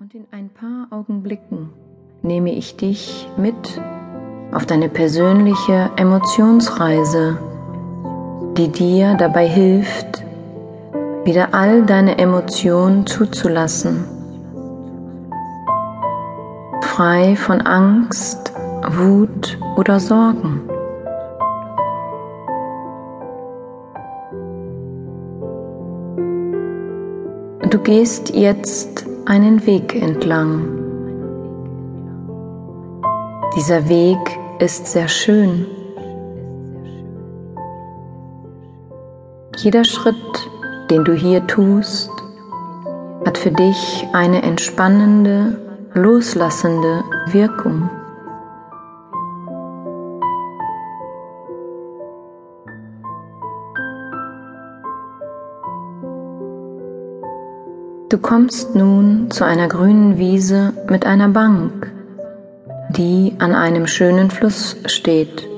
Und in ein paar Augenblicken nehme ich dich mit auf deine persönliche Emotionsreise, die dir dabei hilft, wieder all deine Emotionen zuzulassen, frei von Angst, Wut oder Sorgen. Du gehst jetzt einen Weg entlang. Dieser Weg ist sehr schön. Jeder Schritt, den du hier tust, hat für dich eine entspannende, loslassende Wirkung. Du kommst nun zu einer grünen Wiese mit einer Bank, die an einem schönen Fluss steht.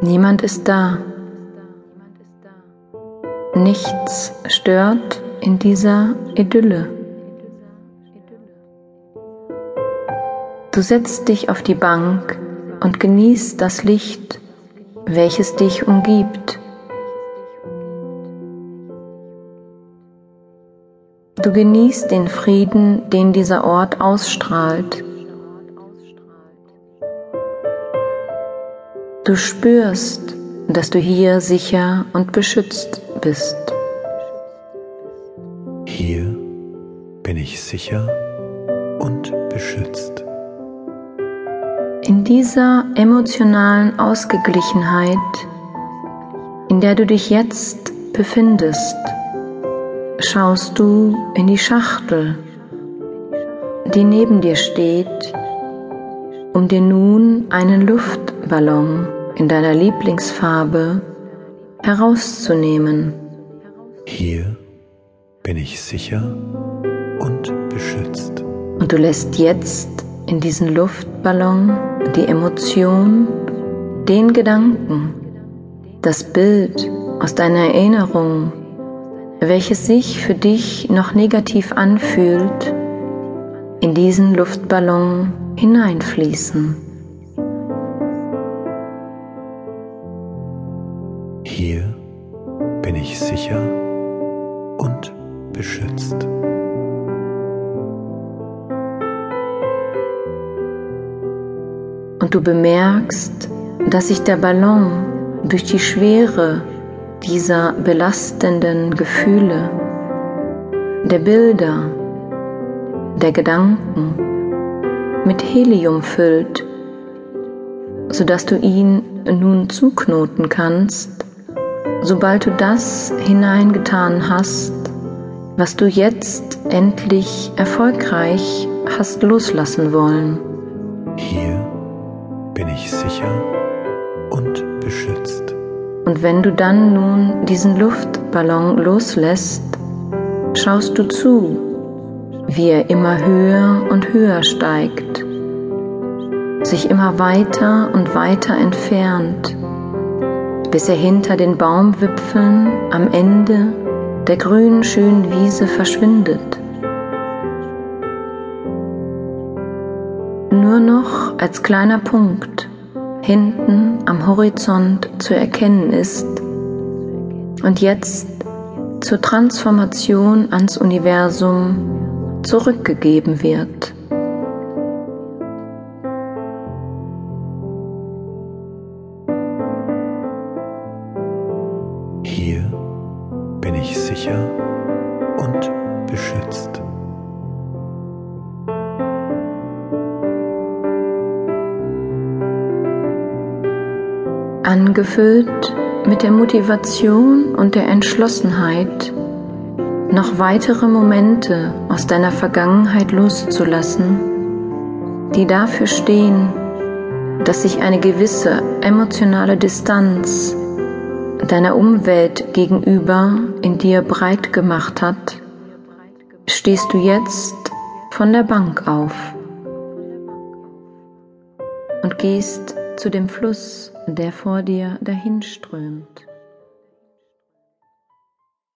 Niemand ist da. Nichts stört in dieser Idylle. Du setzt dich auf die Bank und genießt das Licht, welches dich umgibt. Du genießt den Frieden, den dieser Ort ausstrahlt. Du spürst, dass du hier sicher und beschützt bist. Hier bin ich sicher und beschützt. In dieser emotionalen Ausgeglichenheit, in der du dich jetzt befindest, schaust du in die Schachtel, die neben dir steht, um dir nun einen Luftballon in deiner Lieblingsfarbe herauszunehmen. Hier bin ich sicher und beschützt. Und du lässt jetzt in diesen Luftballon die Emotion, den Gedanken, das Bild aus deiner Erinnerung welches sich für dich noch negativ anfühlt, in diesen Luftballon hineinfließen. Hier bin ich sicher und beschützt. Und du bemerkst, dass sich der Ballon durch die Schwere dieser belastenden Gefühle, der Bilder, der Gedanken mit Helium füllt, sodass du ihn nun zuknoten kannst, sobald du das hineingetan hast, was du jetzt endlich erfolgreich hast loslassen wollen. Hier bin ich sicher. Und wenn du dann nun diesen Luftballon loslässt, schaust du zu, wie er immer höher und höher steigt, sich immer weiter und weiter entfernt, bis er hinter den Baumwipfeln am Ende der grünen schönen Wiese verschwindet. Nur noch als kleiner Punkt hinten am Horizont zu erkennen ist und jetzt zur Transformation ans Universum zurückgegeben wird. Hier bin ich sicher und beschützt. Angefüllt mit der Motivation und der Entschlossenheit, noch weitere Momente aus deiner Vergangenheit loszulassen, die dafür stehen, dass sich eine gewisse emotionale Distanz deiner Umwelt gegenüber in dir breit gemacht hat, stehst du jetzt von der Bank auf und gehst zu dem Fluss, der vor dir dahinströmt.